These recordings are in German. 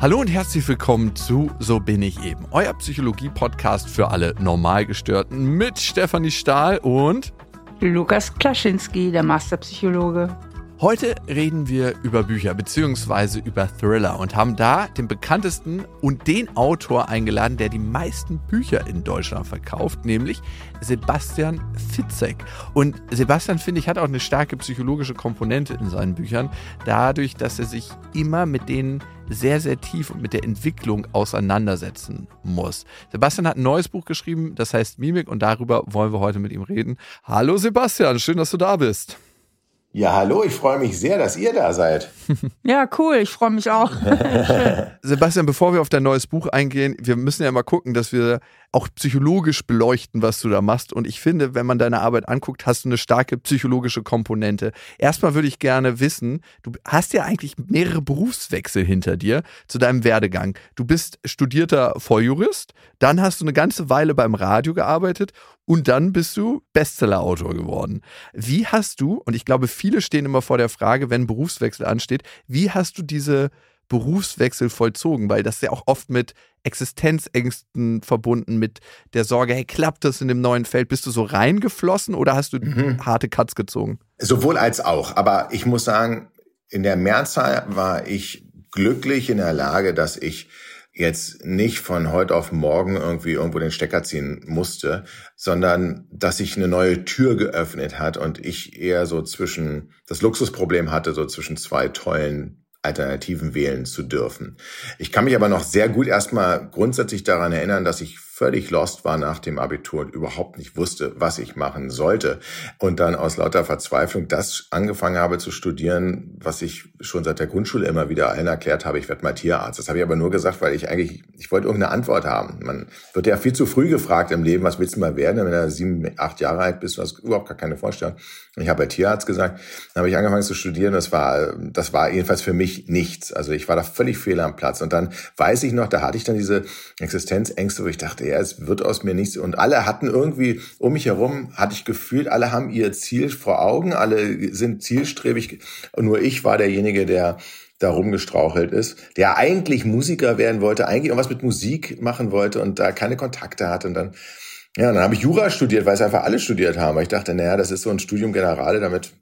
Hallo und herzlich willkommen zu So bin ich eben, euer Psychologie-Podcast für alle Normalgestörten mit Stefanie Stahl und Lukas Klaschinski, der Masterpsychologe. Heute reden wir über Bücher bzw. über Thriller und haben da den bekanntesten und den Autor eingeladen, der die meisten Bücher in Deutschland verkauft, nämlich Sebastian Fitzek. Und Sebastian, finde ich, hat auch eine starke psychologische Komponente in seinen Büchern, dadurch, dass er sich immer mit denen sehr, sehr tief und mit der Entwicklung auseinandersetzen muss. Sebastian hat ein neues Buch geschrieben, das heißt Mimik und darüber wollen wir heute mit ihm reden. Hallo Sebastian, schön, dass du da bist. Ja, hallo, ich freue mich sehr, dass ihr da seid. ja, cool, ich freue mich auch. Sebastian, bevor wir auf dein neues Buch eingehen, wir müssen ja mal gucken, dass wir auch psychologisch beleuchten, was du da machst. Und ich finde, wenn man deine Arbeit anguckt, hast du eine starke psychologische Komponente. Erstmal würde ich gerne wissen, du hast ja eigentlich mehrere Berufswechsel hinter dir zu deinem Werdegang. Du bist studierter Volljurist, dann hast du eine ganze Weile beim Radio gearbeitet und dann bist du Bestsellerautor geworden. Wie hast du, und ich glaube, viele stehen immer vor der Frage, wenn Berufswechsel ansteht, wie hast du diese Berufswechsel vollzogen? Weil das ja auch oft mit Existenzängsten verbunden, mit der Sorge, hey, klappt das in dem neuen Feld? Bist du so reingeflossen oder hast du mhm. harte Cuts gezogen? Sowohl als auch. Aber ich muss sagen, in der Mehrzahl war ich glücklich in der Lage, dass ich jetzt nicht von heute auf morgen irgendwie irgendwo den Stecker ziehen musste, sondern dass sich eine neue Tür geöffnet hat und ich eher so zwischen das Luxusproblem hatte, so zwischen zwei tollen Alternativen wählen zu dürfen. Ich kann mich aber noch sehr gut erstmal grundsätzlich daran erinnern, dass ich völlig lost war nach dem Abitur und überhaupt nicht wusste, was ich machen sollte. Und dann aus lauter Verzweiflung das angefangen habe zu studieren, was ich schon seit der Grundschule immer wieder allen erklärt habe, ich werde mal Tierarzt. Das habe ich aber nur gesagt, weil ich eigentlich, ich wollte irgendeine Antwort haben. Man wird ja viel zu früh gefragt im Leben, was willst du mal werden? Wenn du sieben, acht Jahre alt bist, du hast überhaupt gar keine Vorstellung. Ich habe bei Tierarzt gesagt, dann habe ich angefangen zu studieren. Das war, das war jedenfalls für mich nichts. Also ich war da völlig fehl am Platz. Und dann weiß ich noch, da hatte ich dann diese Existenzängste, wo ich dachte, ja, es wird aus mir nichts. Und alle hatten irgendwie um mich herum, hatte ich gefühlt, alle haben ihr Ziel vor Augen, alle sind zielstrebig. Und nur ich war derjenige, der da rumgestrauchelt ist, der eigentlich Musiker werden wollte, eigentlich irgendwas mit Musik machen wollte und da keine Kontakte hatte. Und dann, ja, dann habe ich Jura studiert, weil es einfach alle studiert haben. Weil ich dachte, naja, das ist so ein Studium Generale, damit,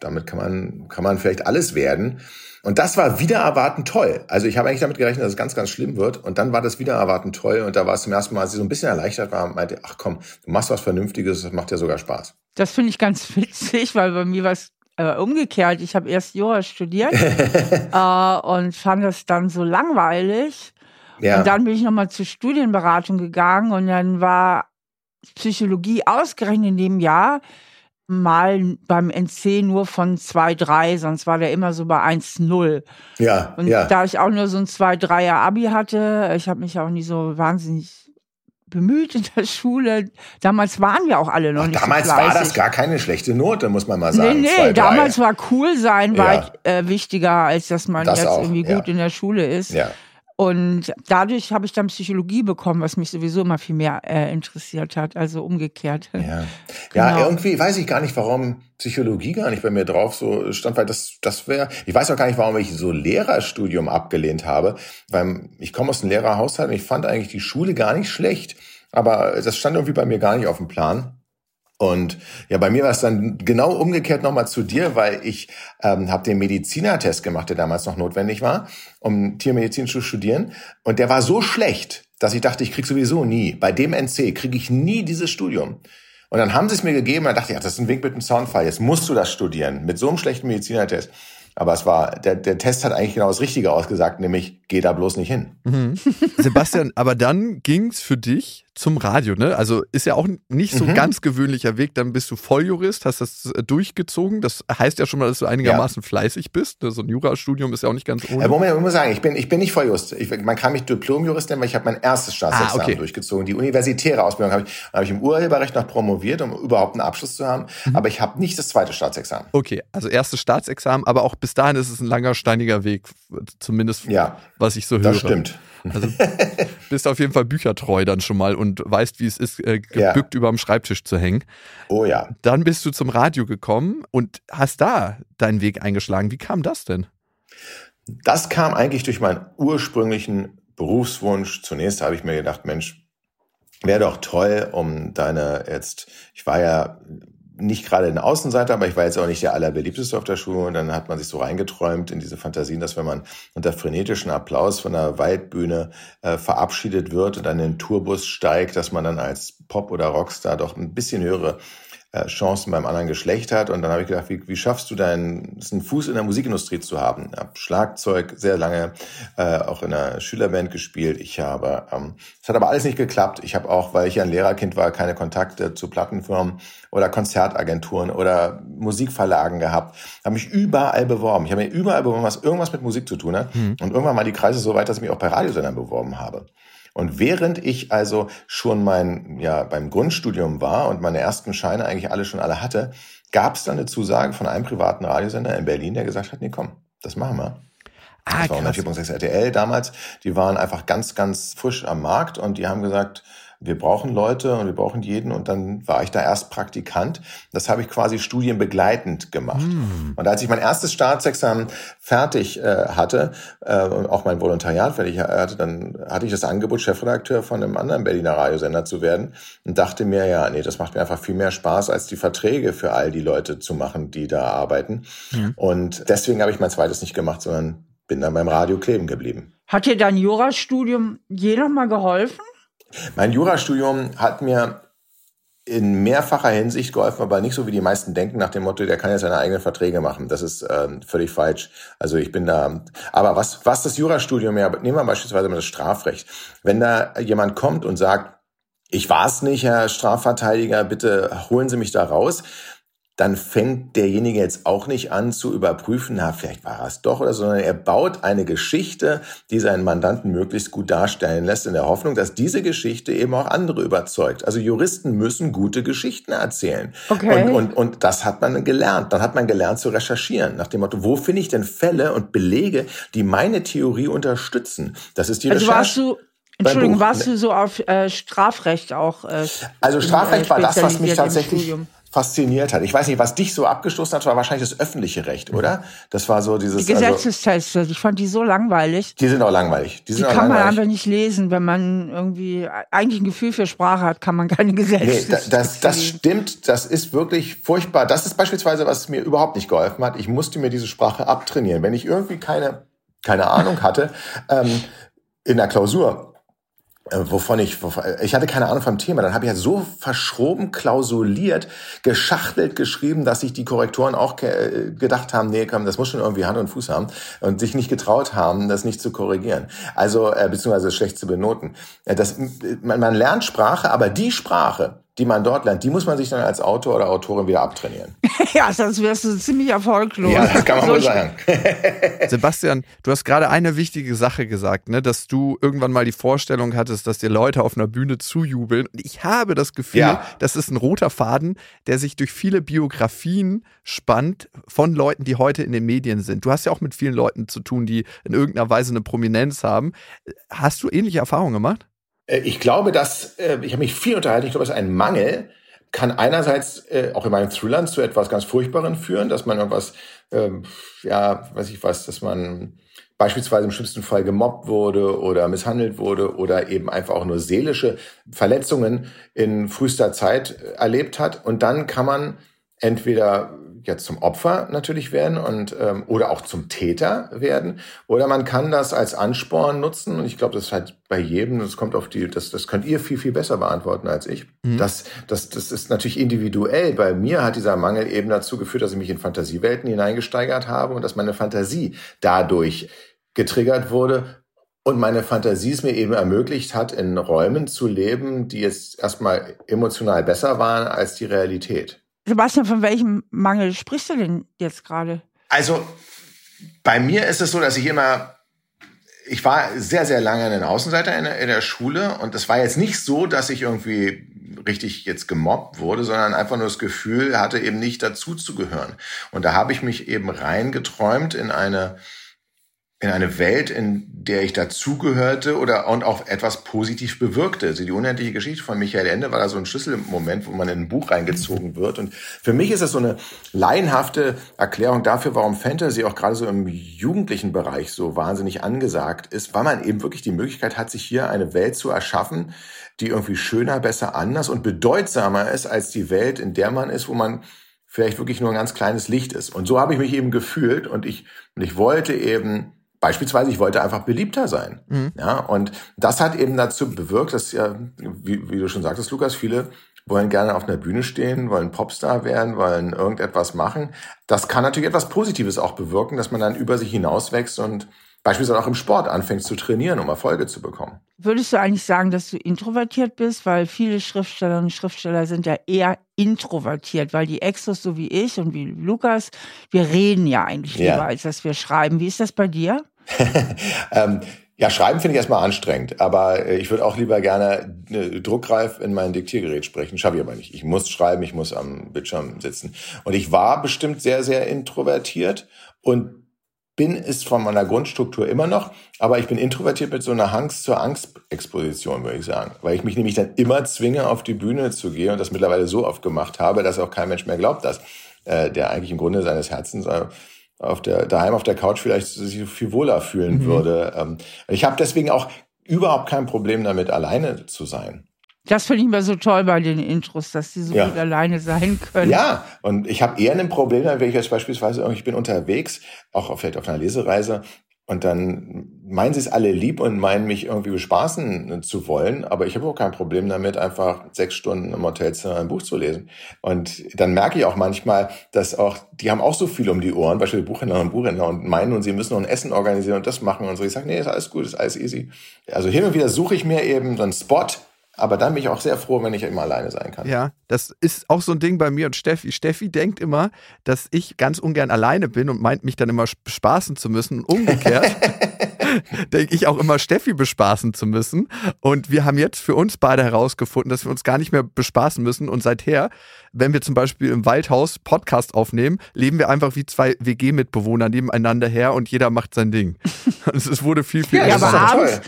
damit kann man, kann man vielleicht alles werden. Und das war wieder erwarten toll. Also ich habe eigentlich damit gerechnet, dass es ganz, ganz schlimm wird. Und dann war das wieder erwarten toll. Und da war es zum ersten Mal, als sie so ein bisschen erleichtert war, meinte, ach komm, du machst was Vernünftiges, das macht ja sogar Spaß. Das finde ich ganz witzig, weil bei mir war es äh, umgekehrt. Ich habe erst Jura studiert äh, und fand das dann so langweilig. Ja. Und dann bin ich nochmal zur Studienberatung gegangen und dann war Psychologie ausgerechnet in dem Jahr mal beim NC nur von 2,3, sonst war der immer so bei 1,0. Ja. Und ja. da ich auch nur so ein 2-3er Abi hatte, ich habe mich auch nie so wahnsinnig bemüht in der Schule. Damals waren wir auch alle noch Ach, nicht Damals so war das gar keine schlechte Note, muss man mal sagen. Nee, nee, 2, damals war cool sein ja. weit äh, wichtiger, als dass man das jetzt auch, irgendwie gut ja. in der Schule ist. Ja. Und dadurch habe ich dann Psychologie bekommen, was mich sowieso immer viel mehr äh, interessiert hat, also umgekehrt. Ja. genau. ja, irgendwie weiß ich gar nicht, warum Psychologie gar nicht bei mir drauf so stand, weil das, das wäre, ich weiß auch gar nicht, warum ich so Lehrerstudium abgelehnt habe, weil ich komme aus einem Lehrerhaushalt und ich fand eigentlich die Schule gar nicht schlecht, aber das stand irgendwie bei mir gar nicht auf dem Plan. Und ja, bei mir war es dann genau umgekehrt nochmal zu dir, weil ich ähm, habe den Medizinertest gemacht, der damals noch notwendig war, um Tiermedizin zu studieren. Und der war so schlecht, dass ich dachte, ich krieg sowieso nie. Bei dem NC kriege ich nie dieses Studium. Und dann haben sie es mir gegeben, und dann dachte ich, ja, das ist ein Wink mit dem Soundfall, jetzt musst du das studieren, mit so einem schlechten Medizinertest. Aber es war, der, der Test hat eigentlich genau das Richtige ausgesagt, nämlich geh da bloß nicht hin. Mhm. Sebastian, aber dann ging's für dich zum Radio, ne? Also ist ja auch nicht so ein mhm. ganz gewöhnlicher Weg. Dann bist du Volljurist, hast das äh, durchgezogen. Das heißt ja schon mal, dass du einigermaßen ja. fleißig bist. Ne? So ein Jurastudium ist ja auch nicht ganz ohne. Äh, Moment, ich muss sagen, ich bin, ich bin nicht Volljurist. Ich, man kann mich Diplomjurist nennen, weil ich habe mein erstes Staatsexamen ah, okay. durchgezogen. Die universitäre Ausbildung habe ich, habe ich im Urheberrecht noch promoviert, um überhaupt einen Abschluss zu haben. Mhm. Aber ich habe nicht das zweite Staatsexamen. Okay, also erstes Staatsexamen, aber auch bis dahin ist es ein langer, steiniger Weg, zumindest ja, was ich so höre. Das stimmt. Also bist auf jeden Fall büchertreu dann schon mal und weißt, wie es ist, äh, gebückt ja. über dem Schreibtisch zu hängen. Oh ja. Dann bist du zum Radio gekommen und hast da deinen Weg eingeschlagen. Wie kam das denn? Das kam eigentlich durch meinen ursprünglichen Berufswunsch. Zunächst habe ich mir gedacht, Mensch, wäre doch toll, um deine jetzt, ich war ja nicht gerade ein Außenseiter, aber ich war jetzt auch nicht der allerbeliebteste auf der Schule. Und dann hat man sich so reingeträumt in diese Fantasien, dass wenn man unter frenetischen Applaus von der Waldbühne äh, verabschiedet wird und dann in den Tourbus steigt, dass man dann als Pop- oder Rockstar doch ein bisschen höhere Chancen beim anderen Geschlecht hat. Und dann habe ich gedacht, wie, wie schaffst du deinen einen Fuß in der Musikindustrie zu haben? Ich habe Schlagzeug sehr lange äh, auch in einer Schülerband gespielt. Ich habe, ähm, es hat aber alles nicht geklappt. Ich habe auch, weil ich ja ein Lehrerkind war, keine Kontakte zu Plattenfirmen oder Konzertagenturen oder Musikverlagen gehabt. Habe mich überall beworben. Ich habe mir überall beworben, was irgendwas mit Musik zu tun hat. Mhm. Und irgendwann mal die Kreise so weit, dass ich mich auch bei Radiosendern beworben habe. Und während ich also schon mein, ja, beim Grundstudium war und meine ersten Scheine eigentlich alle schon alle hatte, gab es dann eine Zusage von einem privaten Radiosender in Berlin, der gesagt hat, nee, komm, das machen wir. Ah, das war 104.6 RTL damals. Die waren einfach ganz, ganz frisch am Markt und die haben gesagt, wir brauchen Leute und wir brauchen jeden. Und dann war ich da erst Praktikant. Das habe ich quasi studienbegleitend gemacht. Mm. Und als ich mein erstes Staatsexamen fertig äh, hatte äh, und auch mein Volontariat fertig hatte, dann hatte ich das Angebot, Chefredakteur von einem anderen Berliner Radiosender zu werden und dachte mir, ja, nee, das macht mir einfach viel mehr Spaß, als die Verträge für all die Leute zu machen, die da arbeiten. Mm. Und deswegen habe ich mein zweites nicht gemacht, sondern bin dann beim Radio kleben geblieben. Hat dir dein Jurastudium je noch mal geholfen? Mein Jurastudium hat mir in mehrfacher Hinsicht geholfen, aber nicht so wie die meisten denken nach dem Motto, der kann jetzt seine eigenen Verträge machen. Das ist ähm, völlig falsch. Also ich bin da. Aber was was das Jurastudium ja, nehmen wir beispielsweise mal das Strafrecht. Wenn da jemand kommt und sagt, ich war es nicht, Herr Strafverteidiger, bitte holen Sie mich da raus, dann fängt derjenige jetzt auch nicht an zu überprüfen, na, vielleicht war es doch oder so, sondern er baut eine Geschichte, die seinen Mandanten möglichst gut darstellen lässt, in der Hoffnung, dass diese Geschichte eben auch andere überzeugt. Also Juristen müssen gute Geschichten erzählen. Okay. Und, und, und das hat man gelernt. Dann hat man gelernt zu recherchieren, nach dem Motto, wo finde ich denn Fälle und Belege, die meine Theorie unterstützen? Das ist die also Recherche. Warst du Entschuldigung, warst du so auf äh, Strafrecht auch? Äh, also Strafrecht war das, was mich tatsächlich fasziniert hat. Ich weiß nicht, was dich so abgestoßen hat, war wahrscheinlich das öffentliche Recht, oder? Das war so dieses. Die Gesetzestests, also, ich fand die so langweilig. Die sind auch langweilig. Die, sind die auch kann langweilig. man einfach nicht lesen, wenn man irgendwie eigentlich ein Gefühl für Sprache hat, kann man keine Gesetzestests. Nee, das, das stimmt, das ist wirklich furchtbar. Das ist beispielsweise, was mir überhaupt nicht geholfen hat. Ich musste mir diese Sprache abtrainieren. Wenn ich irgendwie keine, keine Ahnung hatte, ähm, in der Klausur, wovon ich, wovon, ich hatte keine Ahnung vom Thema. Dann habe ich ja so verschroben klausuliert, geschachtelt geschrieben, dass sich die Korrektoren auch gedacht haben, nee, komm, das muss schon irgendwie Hand und Fuß haben und sich nicht getraut haben, das nicht zu korrigieren. Also äh, beziehungsweise schlecht zu benoten. Äh, das, man, man lernt Sprache, aber die Sprache, die man dort lernt, die muss man sich dann als Autor oder Autorin wieder abtrainieren. ja, sonst wärst du ziemlich erfolglos. Ja, das kann man so wohl sagen. Sebastian, du hast gerade eine wichtige Sache gesagt, ne, dass du irgendwann mal die Vorstellung hattest, dass dir Leute auf einer Bühne zujubeln. Und ich habe das Gefühl, ja. das ist ein roter Faden, der sich durch viele Biografien spannt von Leuten, die heute in den Medien sind. Du hast ja auch mit vielen Leuten zu tun, die in irgendeiner Weise eine Prominenz haben. Hast du ähnliche Erfahrungen gemacht? Äh, ich glaube, dass, äh, ich habe mich viel unterhalten, ich glaube, ist ein Mangel, kann einerseits äh, auch in meinen Thrillern zu etwas ganz Furchtbaren führen, dass man irgendwas, ähm, ja, weiß ich was, dass man beispielsweise im schlimmsten Fall gemobbt wurde oder misshandelt wurde oder eben einfach auch nur seelische Verletzungen in frühester Zeit erlebt hat. Und dann kann man entweder jetzt zum Opfer natürlich werden und ähm, oder auch zum Täter werden oder man kann das als Ansporn nutzen und ich glaube das ist halt bei jedem das kommt auf die das das könnt ihr viel viel besser beantworten als ich mhm. das das das ist natürlich individuell bei mir hat dieser Mangel eben dazu geführt dass ich mich in Fantasiewelten hineingesteigert habe und dass meine Fantasie dadurch getriggert wurde und meine Fantasie es mir eben ermöglicht hat, in Räumen zu leben, die jetzt erstmal emotional besser waren als die Realität. Sebastian, von welchem Mangel sprichst du denn jetzt gerade? Also bei mir ist es so, dass ich immer, ich war sehr, sehr lange ein Außenseiter in der, in der Schule und es war jetzt nicht so, dass ich irgendwie richtig jetzt gemobbt wurde, sondern einfach nur das Gefühl hatte, eben nicht dazu zu gehören. Und da habe ich mich eben reingeträumt in eine in eine Welt, in der ich dazugehörte oder und auch etwas positiv bewirkte. Also die unendliche Geschichte von Michael Ende war da so ein Schlüsselmoment, wo man in ein Buch reingezogen wird. Und für mich ist das so eine laienhafte Erklärung dafür, warum Fantasy auch gerade so im jugendlichen Bereich so wahnsinnig angesagt ist, weil man eben wirklich die Möglichkeit hat, sich hier eine Welt zu erschaffen, die irgendwie schöner, besser, anders und bedeutsamer ist als die Welt, in der man ist, wo man vielleicht wirklich nur ein ganz kleines Licht ist. Und so habe ich mich eben gefühlt und ich, und ich wollte eben Beispielsweise, ich wollte einfach beliebter sein. Mhm. Ja, und das hat eben dazu bewirkt, dass ja, wie, wie du schon sagtest, Lukas, viele wollen gerne auf einer Bühne stehen, wollen Popstar werden, wollen irgendetwas machen. Das kann natürlich etwas Positives auch bewirken, dass man dann über sich hinauswächst und beispielsweise auch im Sport anfängst zu trainieren, um Erfolge zu bekommen. Würdest du eigentlich sagen, dass du introvertiert bist? Weil viele Schriftstellerinnen und Schriftsteller sind ja eher introvertiert, weil die Exos, so wie ich und wie Lukas, wir reden ja eigentlich lieber, ja. als dass wir schreiben. Wie ist das bei dir? ähm, ja, schreiben finde ich erstmal anstrengend, aber äh, ich würde auch lieber gerne äh, druckreif in mein Diktiergerät sprechen. Schaffe ich aber nicht. Ich muss schreiben, ich muss am Bildschirm sitzen. Und ich war bestimmt sehr, sehr introvertiert und bin es von meiner Grundstruktur immer noch, aber ich bin introvertiert mit so einer Angst zur Angstexposition, würde ich sagen. Weil ich mich nämlich dann immer zwinge, auf die Bühne zu gehen und das mittlerweile so oft gemacht habe, dass auch kein Mensch mehr glaubt, dass äh, der eigentlich im Grunde seines Herzens äh, auf der, daheim auf der Couch vielleicht sich viel wohler fühlen mhm. würde. Ähm, ich habe deswegen auch überhaupt kein Problem damit, alleine zu sein. Das finde ich immer so toll bei den Intros, dass die so ja. gut alleine sein können. Ja, und ich habe eher ein Problem, wenn ich jetzt beispielsweise, ich bin unterwegs, auch vielleicht auf einer Lesereise, und dann meinen sie es alle lieb und meinen mich irgendwie bespaßen zu wollen, aber ich habe auch kein Problem damit, einfach sechs Stunden im Hotelzimmer ein Buch zu lesen. Und dann merke ich auch manchmal, dass auch, die haben auch so viel um die Ohren, beispielsweise Buchhändler und Buchhändler und meinen und sie müssen noch ein Essen organisieren und das machen und so. Ich sage, nee, ist alles gut, ist alles easy. Also hin und wieder suche ich mir eben so einen Spot, aber dann bin ich auch sehr froh, wenn ich immer alleine sein kann. Ja, das ist auch so ein Ding bei mir und Steffi. Steffi denkt immer, dass ich ganz ungern alleine bin und meint mich dann immer bespaßen zu müssen. Und umgekehrt denke ich auch immer, Steffi bespaßen zu müssen. Und wir haben jetzt für uns beide herausgefunden, dass wir uns gar nicht mehr bespaßen müssen. Und seither, wenn wir zum Beispiel im Waldhaus Podcast aufnehmen, leben wir einfach wie zwei WG-Mitbewohner nebeneinander her und jeder macht sein Ding. es wurde viel, viel ja, aber abends,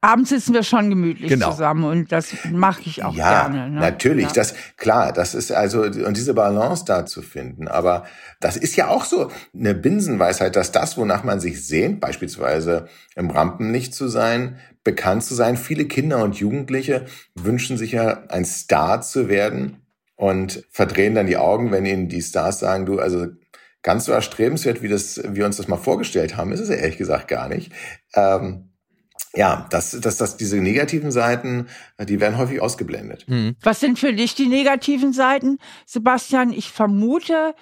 abends sitzen wir schon gemütlich genau. zusammen und das mache ich auch ja, gerne. Ne? Natürlich, ja. das klar, das ist also und diese Balance da zu finden. Aber das ist ja auch so eine Binsenweisheit, dass das, wonach man sich sehnt, beispielsweise im Rampenlicht zu sein, bekannt zu sein. Viele Kinder und Jugendliche wünschen sich ja, ein Star zu werden und verdrehen dann die Augen, wenn ihnen die Stars sagen, du, also ganz so erstrebenswert, wie das, wir uns das mal vorgestellt haben, ist es ja ehrlich gesagt gar nicht. Ähm, ja, dass das, das, diese negativen Seiten, die werden häufig ausgeblendet. Hm. Was sind für dich die negativen Seiten, Sebastian? Ich vermute,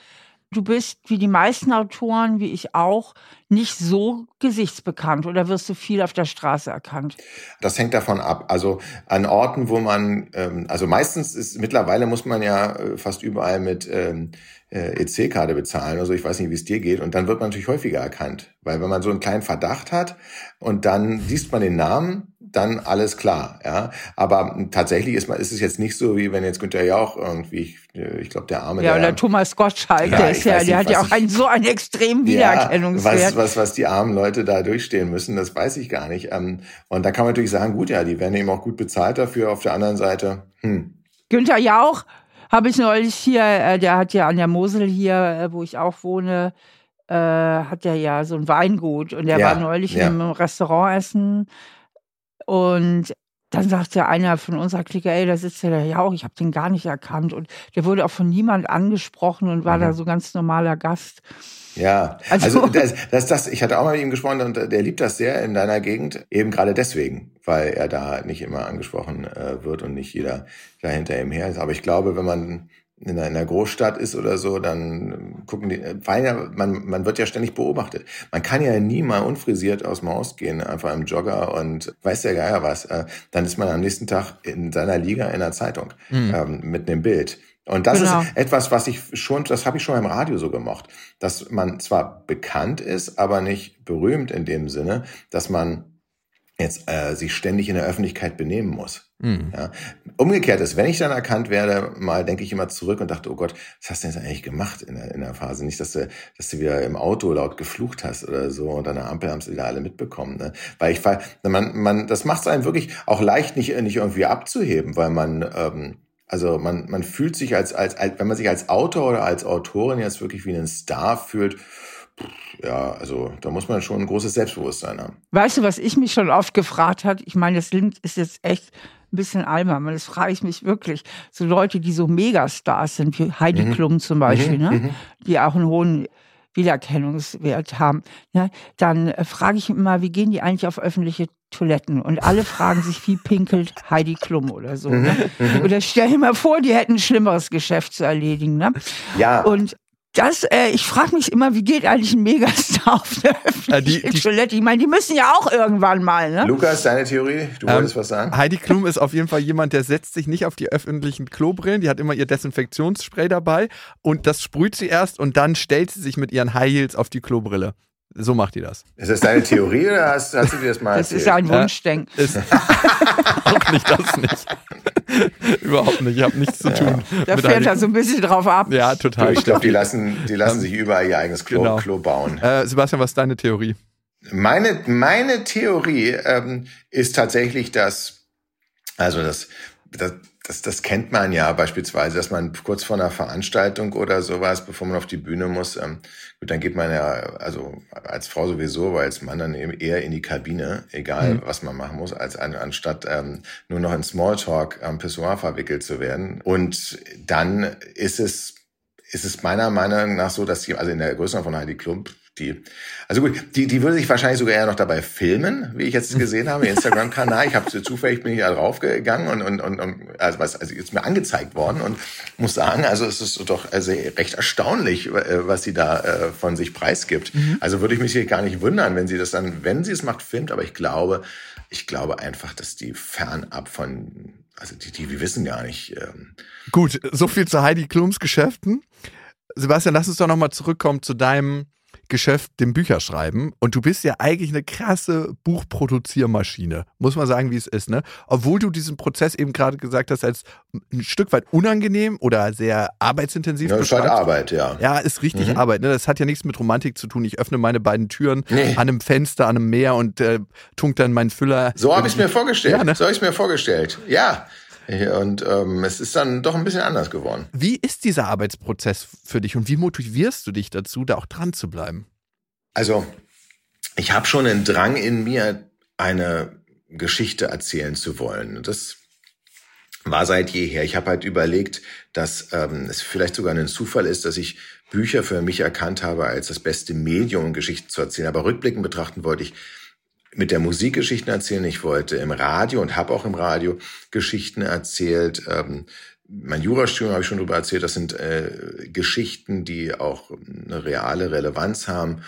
du bist wie die meisten Autoren, wie ich auch, nicht so gesichtsbekannt oder wirst du viel auf der Straße erkannt? Das hängt davon ab. Also an Orten, wo man, ähm, also meistens ist mittlerweile muss man ja äh, fast überall mit ähm, äh, EC-Karte bezahlen. Also ich weiß nicht, wie es dir geht. Und dann wird man natürlich häufiger erkannt. Weil wenn man so einen kleinen Verdacht hat und dann liest man den Namen, dann alles klar, ja. Aber tatsächlich ist, man, ist es jetzt nicht so, wie wenn jetzt Günther Jauch irgendwie, ich, ich glaube, der Arme. Ja, der, oder Thomas Gottschalk, ja, der ist ja, der nicht, hat ja auch einen, so einen extremen Wiedererkennungswert. Ja, was, was, was die armen Leute da durchstehen müssen, das weiß ich gar nicht. Ähm, und da kann man natürlich sagen, gut, ja, die werden eben auch gut bezahlt dafür. Auf der anderen Seite, hm. Günther Jauch habe ich neulich hier, äh, der hat ja an der Mosel hier, äh, wo ich auch wohne, äh, hat er ja so ein Weingut und der ja, war neulich ja. im Restaurant essen und dann sagte einer von unserer Clique, ey, da sitzt ja der Jauch, ich habe den gar nicht erkannt. Und der wurde auch von niemand angesprochen und war mhm. da so ganz normaler Gast. Ja, also, also das, das, das, ich hatte auch mal mit ihm gesprochen und der liebt das sehr in deiner Gegend, eben gerade deswegen, weil er da nicht immer angesprochen äh, wird und nicht jeder da hinter ihm her ist. Aber ich glaube, wenn man in einer Großstadt ist oder so, dann gucken die, weil ja, man, man wird ja ständig beobachtet. Man kann ja nie mal unfrisiert aus dem Haus gehen, einfach im Jogger und weiß der Geier was. Äh, dann ist man am nächsten Tag in seiner Liga in der Zeitung mhm. ähm, mit einem Bild. Und das genau. ist etwas, was ich schon, das habe ich schon im Radio so gemocht, dass man zwar bekannt ist, aber nicht berühmt in dem Sinne, dass man jetzt äh, sich ständig in der Öffentlichkeit benehmen muss. Mhm. Ja. Umgekehrt ist, wenn ich dann erkannt werde, mal denke ich immer zurück und dachte, oh Gott, was hast du denn jetzt eigentlich gemacht in der, in der Phase? Nicht, dass du, dass du wieder im Auto laut geflucht hast oder so und an der Ampel haben es wieder alle mitbekommen. Ne? Weil ich, man, man, das macht es einem wirklich auch leicht, nicht, nicht irgendwie abzuheben, weil man, ähm, also man, man fühlt sich als, als, als, wenn man sich als Autor oder als Autorin jetzt wirklich wie ein Star fühlt, ja, also da muss man schon ein großes Selbstbewusstsein haben. Weißt du, was ich mich schon oft gefragt hat? Ich meine, das ist jetzt echt ein bisschen albern, das frage ich mich wirklich. So Leute, die so Megastars sind, wie Heidi mhm. Klum zum Beispiel, mhm. ne? Mhm. die auch einen hohen Wiedererkennungswert haben, ne? dann äh, frage ich mich immer, wie gehen die eigentlich auf öffentliche Toiletten? Und alle fragen sich, wie pinkelt Heidi Klum oder so. Ne? Mhm. mhm. Oder stell dir mal vor, die hätten ein schlimmeres Geschäft zu erledigen. Ne? Ja. Und das, äh, ich frage mich immer, wie geht eigentlich ein Megastar auf der äh, die, die, Toilette? Ich meine, die müssen ja auch irgendwann mal, ne? Lukas, deine Theorie? Du ähm, wolltest was sagen? Heidi Klum ist auf jeden Fall jemand, der setzt sich nicht auf die öffentlichen Klobrillen. Die hat immer ihr Desinfektionsspray dabei und das sprüht sie erst und dann stellt sie sich mit ihren High Heels auf die Klobrille. So macht die das. Ist das deine Theorie oder hast, hast du dir das mal Das erzählt? ist ein Wunschdenken. Ja, ist auch nicht das nicht. Überhaupt nicht. Ich habe nichts zu tun. Da fährt er so ein bisschen drauf ab. Ja, total. Ich glaube, die lassen, die lassen sich überall ihr eigenes Klo, genau. Klo bauen. Äh, Sebastian, was ist deine Theorie? Meine, meine Theorie ähm, ist tatsächlich, dass, also das, das, das, das kennt man ja beispielsweise, dass man kurz vor einer Veranstaltung oder sowas, bevor man auf die Bühne muss, ähm, gut, dann geht man ja, also als Frau sowieso, aber als Mann dann eben eher in die Kabine, egal mhm. was man machen muss, als an, anstatt ähm, nur noch in Smalltalk am Pissoir verwickelt zu werden. Und dann ist es ist es meiner Meinung nach so, dass die, also in der Größe von Heidi Klump, die, also gut, die, die würde sich wahrscheinlich sogar eher noch dabei filmen, wie ich jetzt gesehen habe, Instagram-Kanal. Ich habe zufällig bin ich da draufgegangen und, und, und, und also was, also ist mir angezeigt worden und muss sagen, also es ist doch also recht erstaunlich, äh, was sie da äh, von sich preisgibt. Mhm. Also würde ich mich hier gar nicht wundern, wenn sie das dann, wenn sie es macht, filmt, aber ich glaube, ich glaube einfach, dass die fernab von also die, die, wir wissen gar nicht. Ähm. Gut, so viel zu Heidi Klums Geschäften. Sebastian, lass uns doch nochmal zurückkommen zu deinem Geschäft, dem Bücherschreiben. Und du bist ja eigentlich eine krasse Buchproduziermaschine. Muss man sagen, wie es ist, ne? Obwohl du diesen Prozess eben gerade gesagt hast, als ein Stück weit unangenehm oder sehr arbeitsintensiv. Ja, ist halt Arbeit, ja. Ja, ist richtig mhm. Arbeit. Ne? Das hat ja nichts mit Romantik zu tun. Ich öffne meine beiden Türen nee. an einem Fenster, an einem Meer und äh, tunk dann meinen Füller. So habe ich es mir vorgestellt. Ja, ne? So habe ich es mir vorgestellt. Ja. Und ähm, es ist dann doch ein bisschen anders geworden. Wie ist dieser Arbeitsprozess für dich und wie motivierst du dich dazu, da auch dran zu bleiben? Also, ich habe schon einen Drang in mir, eine Geschichte erzählen zu wollen. Das war seit jeher. Ich habe halt überlegt, dass ähm, es vielleicht sogar ein Zufall ist, dass ich Bücher für mich erkannt habe als das beste Medium, um Geschichten zu erzählen. Aber rückblickend betrachten wollte ich mit der Musik Geschichten erzählen. Ich wollte im Radio und habe auch im Radio Geschichten erzählt. Ähm, mein Jurastudium habe ich schon darüber erzählt. Das sind äh, Geschichten, die auch eine reale Relevanz haben.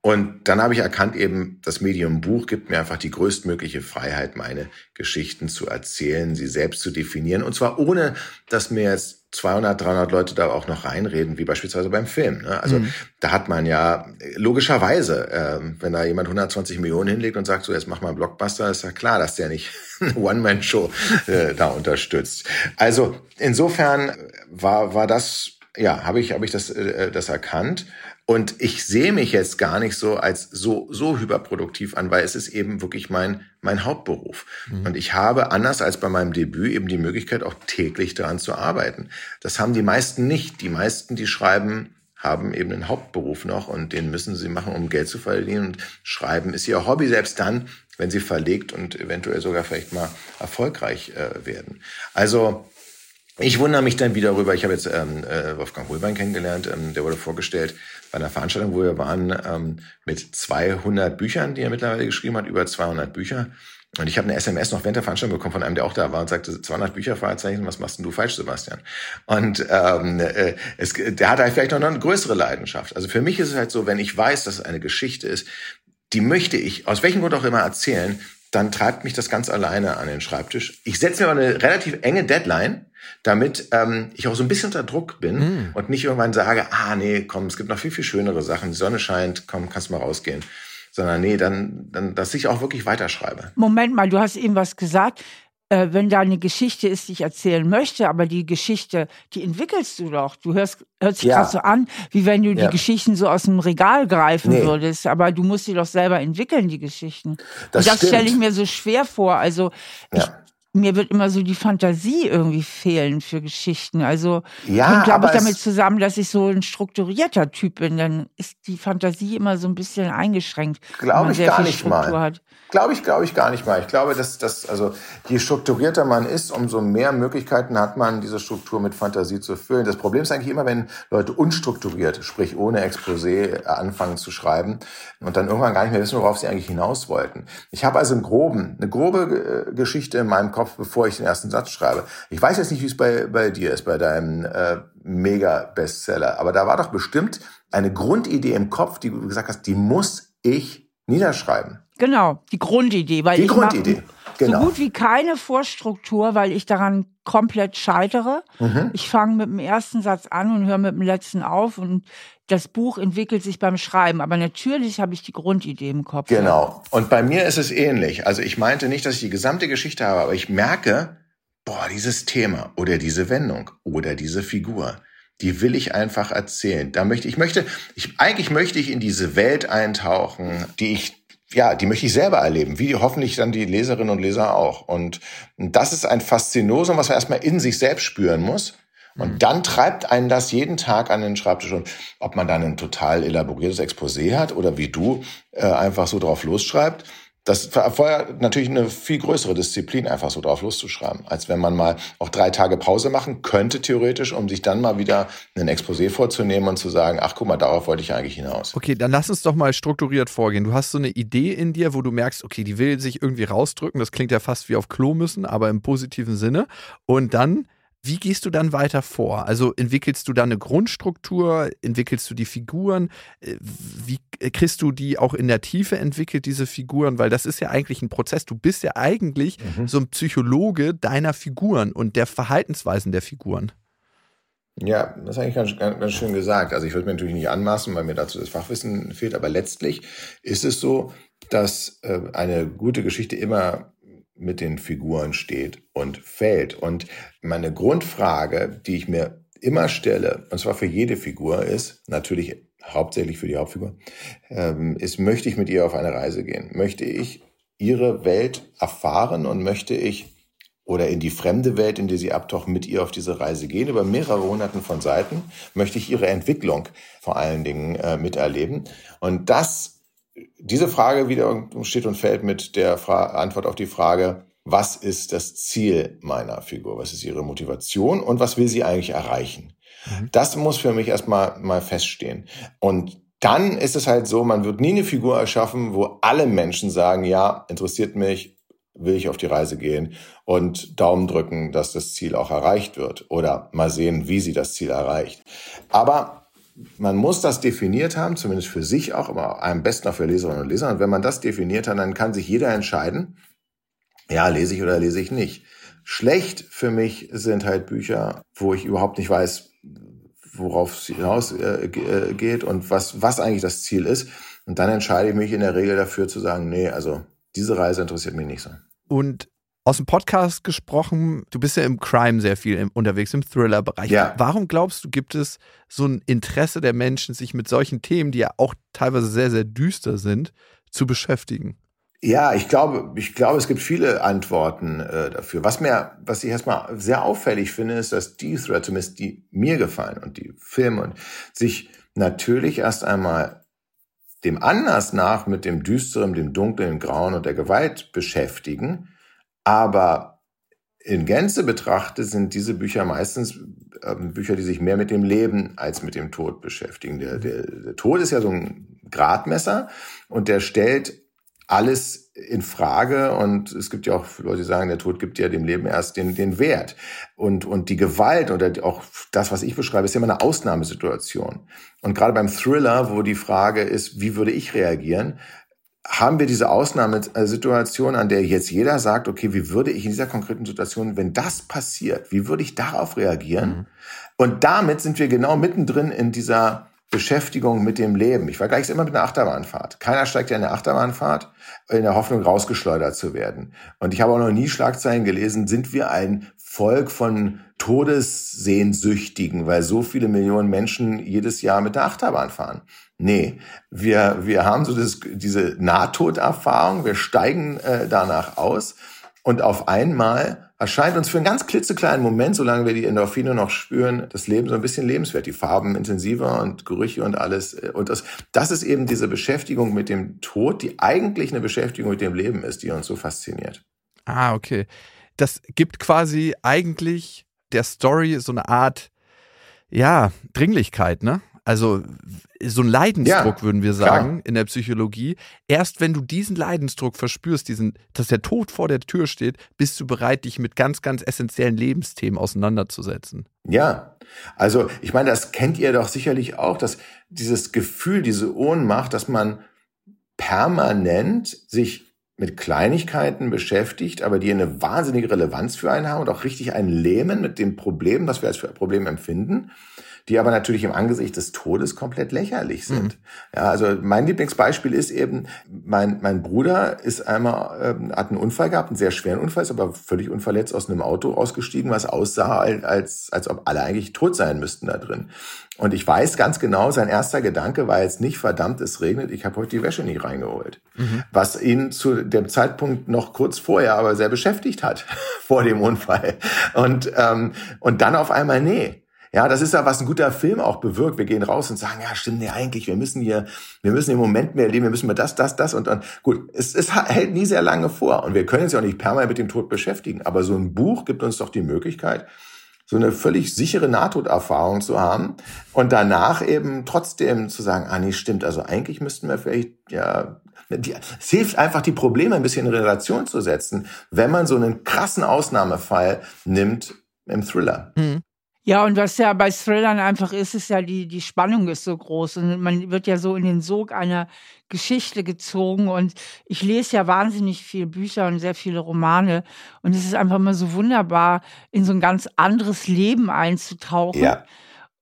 Und dann habe ich erkannt, eben das Medium Buch gibt mir einfach die größtmögliche Freiheit, meine Geschichten zu erzählen, sie selbst zu definieren. Und zwar ohne, dass mir jetzt 200, 300 Leute da auch noch reinreden, wie beispielsweise beim Film. Ne? Also mhm. da hat man ja logischerweise, äh, wenn da jemand 120 Millionen hinlegt und sagt, so jetzt mach mal einen Blockbuster, ist ja klar, dass der nicht eine One-Man-Show äh, da unterstützt. Also insofern war, war das, ja, habe ich, hab ich das, äh, das erkannt. Und ich sehe mich jetzt gar nicht so als so, so hyperproduktiv an, weil es ist eben wirklich mein, mein Hauptberuf. Mhm. Und ich habe anders als bei meinem Debüt eben die Möglichkeit, auch täglich daran zu arbeiten. Das haben die meisten nicht. Die meisten, die schreiben, haben eben einen Hauptberuf noch und den müssen sie machen, um Geld zu verdienen. Und schreiben ist ihr Hobby, selbst dann, wenn sie verlegt und eventuell sogar vielleicht mal erfolgreich äh, werden. Also, ich wundere mich dann wieder darüber, ich habe jetzt ähm, äh, Wolfgang Holbein kennengelernt, ähm, der wurde vorgestellt bei einer Veranstaltung, wo wir waren, ähm, mit 200 Büchern, die er mittlerweile geschrieben hat, über 200 Bücher. Und ich habe eine SMS noch während der Veranstaltung bekommen von einem, der auch da war und sagte, 200 Bücher, Fragezeichen, was machst denn du falsch, Sebastian? Und ähm, äh, es, der hat halt vielleicht noch eine größere Leidenschaft. Also für mich ist es halt so, wenn ich weiß, dass es eine Geschichte ist, die möchte ich, aus welchem Grund auch immer, erzählen, dann treibt mich das ganz alleine an den Schreibtisch. Ich setze mir aber eine relativ enge Deadline, damit ähm, ich auch so ein bisschen unter Druck bin mm. und nicht irgendwann sage, ah nee, komm, es gibt noch viel, viel schönere Sachen, die Sonne scheint, komm, kannst mal rausgehen. sondern nee, dann, dann, dass ich auch wirklich weiterschreibe. Moment mal, du hast eben was gesagt äh, wenn da eine Geschichte ist, die ich erzählen möchte, aber die Geschichte, die entwickelst du doch. Du hörst, hört sich ja. gerade so an, wie wenn du ja. die Geschichten so aus dem Regal greifen nee. würdest. Aber du musst sie doch selber entwickeln, die Geschichten. Das, das stelle ich mir so schwer vor. Also ja. Mir wird immer so die Fantasie irgendwie fehlen für Geschichten. Also ja, hängt, glaube ich, damit zusammen, dass ich so ein strukturierter Typ bin. Dann ist die Fantasie immer so ein bisschen eingeschränkt. Glaube ich gar nicht Struktur mal. Hat. Glaube ich, glaube ich gar nicht mal. Ich glaube, dass das, also je strukturierter man ist, umso mehr Möglichkeiten hat man, diese Struktur mit Fantasie zu füllen. Das Problem ist eigentlich immer, wenn Leute unstrukturiert, sprich ohne Exposé, anfangen zu schreiben und dann irgendwann gar nicht mehr wissen, worauf sie eigentlich hinaus wollten. Ich habe also einen groben, eine grobe äh, Geschichte in meinem Kopf, bevor ich den ersten Satz schreibe. Ich weiß jetzt nicht, wie es bei, bei dir ist, bei deinem äh, Mega-Bestseller, aber da war doch bestimmt eine Grundidee im Kopf, die du gesagt hast, die muss ich niederschreiben. Genau, die Grundidee. Weil die ich Grundidee. Genau. So gut wie keine Vorstruktur, weil ich daran komplett scheitere. Mhm. Ich fange mit dem ersten Satz an und höre mit dem letzten auf und das Buch entwickelt sich beim Schreiben. Aber natürlich habe ich die Grundidee im Kopf. Genau. Und bei mir ist es ähnlich. Also ich meinte nicht, dass ich die gesamte Geschichte habe, aber ich merke, boah, dieses Thema oder diese Wendung oder diese Figur, die will ich einfach erzählen. Da möchte ich möchte ich eigentlich möchte ich in diese Welt eintauchen, die ich ja, die möchte ich selber erleben, wie hoffentlich dann die Leserinnen und Leser auch. Und das ist ein Faszinosum, was man erstmal in sich selbst spüren muss. Und mhm. dann treibt einen das jeden Tag an den Schreibtisch. Und ob man dann ein total elaboriertes Exposé hat oder wie du äh, einfach so drauf losschreibt, das erfordert natürlich eine viel größere Disziplin, einfach so drauf loszuschreiben, als wenn man mal auch drei Tage Pause machen könnte, theoretisch, um sich dann mal wieder ein Exposé vorzunehmen und zu sagen, ach guck mal, darauf wollte ich eigentlich hinaus. Okay, dann lass uns doch mal strukturiert vorgehen. Du hast so eine Idee in dir, wo du merkst, okay, die will sich irgendwie rausdrücken. Das klingt ja fast wie auf Klo müssen, aber im positiven Sinne. Und dann wie gehst du dann weiter vor? Also entwickelst du da eine Grundstruktur? Entwickelst du die Figuren? Äh, wie kriegst du die auch in der Tiefe entwickelt, diese Figuren? Weil das ist ja eigentlich ein Prozess. Du bist ja eigentlich mhm. so ein Psychologe deiner Figuren und der Verhaltensweisen der Figuren. Ja, das ist eigentlich ganz, ganz, ganz schön gesagt. Also ich würde mir natürlich nicht anmaßen, weil mir dazu das Fachwissen fehlt, aber letztlich ist es so, dass äh, eine gute Geschichte immer mit den Figuren steht und fällt. Und meine Grundfrage, die ich mir immer stelle, und zwar für jede Figur, ist natürlich hauptsächlich für die Hauptfigur, ähm, ist, möchte ich mit ihr auf eine Reise gehen? Möchte ich ihre Welt erfahren und möchte ich oder in die fremde Welt, in die sie abtaucht, mit ihr auf diese Reise gehen, über mehrere Hunderten von Seiten, möchte ich ihre Entwicklung vor allen Dingen äh, miterleben. Und das diese Frage wieder steht und fällt mit der Fra Antwort auf die Frage, was ist das Ziel meiner Figur? Was ist ihre Motivation und was will sie eigentlich erreichen? Mhm. Das muss für mich erstmal mal feststehen. Und dann ist es halt so, man wird nie eine Figur erschaffen, wo alle Menschen sagen, ja, interessiert mich, will ich auf die Reise gehen und Daumen drücken, dass das Ziel auch erreicht wird oder mal sehen, wie sie das Ziel erreicht. Aber man muss das definiert haben, zumindest für sich auch, aber am besten auch für Leserinnen und Leser. Und wenn man das definiert hat, dann kann sich jeder entscheiden, ja, lese ich oder lese ich nicht. Schlecht für mich sind halt Bücher, wo ich überhaupt nicht weiß, worauf es hinausgeht äh, und was, was eigentlich das Ziel ist. Und dann entscheide ich mich in der Regel dafür zu sagen, nee, also diese Reise interessiert mich nicht so. Und aus dem Podcast gesprochen, du bist ja im Crime sehr viel unterwegs, im Thriller-Bereich. Ja. Warum glaubst du, gibt es so ein Interesse der Menschen, sich mit solchen Themen, die ja auch teilweise sehr, sehr düster sind, zu beschäftigen? Ja, ich glaube, ich glaube, es gibt viele Antworten äh, dafür. Was mir, was ich erstmal sehr auffällig finde, ist, dass die Thriller, zumindest die mir gefallen und die Filme und sich natürlich erst einmal dem Anlass nach mit dem Düsteren, dem Dunklen, dem Grauen und der Gewalt beschäftigen aber in Gänze betrachtet sind diese Bücher meistens äh, Bücher, die sich mehr mit dem Leben als mit dem Tod beschäftigen. Der, der, der Tod ist ja so ein Gradmesser und der stellt alles in Frage und es gibt ja auch Leute, die sagen, der Tod gibt ja dem Leben erst den, den Wert. Und, und die Gewalt oder auch das, was ich beschreibe, ist ja immer eine Ausnahmesituation. Und gerade beim Thriller, wo die Frage ist, wie würde ich reagieren, haben wir diese Ausnahmesituation, an der jetzt jeder sagt, okay, wie würde ich in dieser konkreten Situation, wenn das passiert, wie würde ich darauf reagieren? Mhm. Und damit sind wir genau mittendrin in dieser Beschäftigung mit dem Leben. Ich vergleiche es immer mit einer Achterbahnfahrt. Keiner steigt ja in eine Achterbahnfahrt in der Hoffnung, rausgeschleudert zu werden. Und ich habe auch noch nie Schlagzeilen gelesen, sind wir ein Volk von Todessehnsüchtigen, weil so viele Millionen Menschen jedes Jahr mit der Achterbahn fahren. Nee, wir, wir haben so das, diese Nahtoderfahrung, wir steigen äh, danach aus und auf einmal erscheint uns für einen ganz klitzekleinen Moment, solange wir die Endorphine noch spüren, das Leben so ein bisschen lebenswert, die Farben intensiver und Gerüche und alles. Und das, das ist eben diese Beschäftigung mit dem Tod, die eigentlich eine Beschäftigung mit dem Leben ist, die uns so fasziniert. Ah, okay. Das gibt quasi eigentlich der Story so eine Art, ja, Dringlichkeit, ne? Also so ein Leidensdruck, ja, würden wir sagen, klar. in der Psychologie. Erst wenn du diesen Leidensdruck verspürst, diesen, dass der Tod vor der Tür steht, bist du bereit, dich mit ganz, ganz essentiellen Lebensthemen auseinanderzusetzen. Ja, also ich meine, das kennt ihr doch sicherlich auch, dass dieses Gefühl, diese Ohnmacht, dass man permanent sich mit Kleinigkeiten beschäftigt, aber die eine wahnsinnige Relevanz für einen haben und auch richtig ein Lähmen mit dem Problem, was wir als Problem empfinden die aber natürlich im Angesicht des Todes komplett lächerlich sind. Mhm. Ja, also mein Lieblingsbeispiel ist eben, mein, mein Bruder ist einmal, ähm, hat einen Unfall gehabt, einen sehr schweren Unfall, ist aber völlig unverletzt aus einem Auto ausgestiegen, was aussah, als, als ob alle eigentlich tot sein müssten da drin. Und ich weiß ganz genau, sein erster Gedanke war jetzt nicht, verdammt, es regnet, ich habe heute die Wäsche nicht reingeholt. Mhm. Was ihn zu dem Zeitpunkt noch kurz vorher aber sehr beschäftigt hat, vor dem Unfall. Und, ähm, und dann auf einmal, nee, ja, das ist ja, was ein guter Film auch bewirkt. Wir gehen raus und sagen, ja, stimmt, nee, eigentlich, wir müssen hier, wir müssen im Moment mehr leben, wir müssen mit das, das, das und dann. Gut, es, es hält nie sehr lange vor und wir können uns ja auch nicht permanent mit dem Tod beschäftigen. Aber so ein Buch gibt uns doch die Möglichkeit, so eine völlig sichere Nahtoderfahrung zu haben und danach eben trotzdem zu sagen, ah nee, stimmt, also eigentlich müssten wir vielleicht, ja, die, es hilft einfach, die Probleme ein bisschen in Relation zu setzen, wenn man so einen krassen Ausnahmefall nimmt im Thriller. Mhm. Ja, und was ja bei Thrillern einfach ist, ist ja die, die Spannung ist so groß und man wird ja so in den Sog einer Geschichte gezogen und ich lese ja wahnsinnig viele Bücher und sehr viele Romane und es ist einfach mal so wunderbar, in so ein ganz anderes Leben einzutauchen. Ja.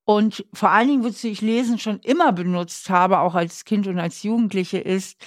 Und vor allen Dingen, wozu ich Lesen schon immer benutzt habe, auch als Kind und als Jugendliche, ist,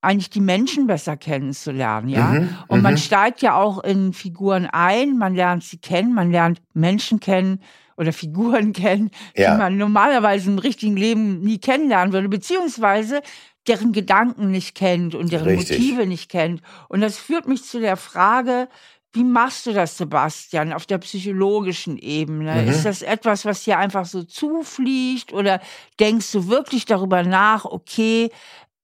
eigentlich die Menschen besser kennenzulernen, ja. Mhm, und man mhm. steigt ja auch in Figuren ein, man lernt sie kennen, man lernt Menschen kennen, oder Figuren kennen, ja. die man normalerweise im richtigen Leben nie kennenlernen würde, beziehungsweise deren Gedanken nicht kennt und deren Richtig. Motive nicht kennt. Und das führt mich zu der Frage, wie machst du das, Sebastian, auf der psychologischen Ebene? Mhm. Ist das etwas, was dir einfach so zufliegt oder denkst du wirklich darüber nach, okay,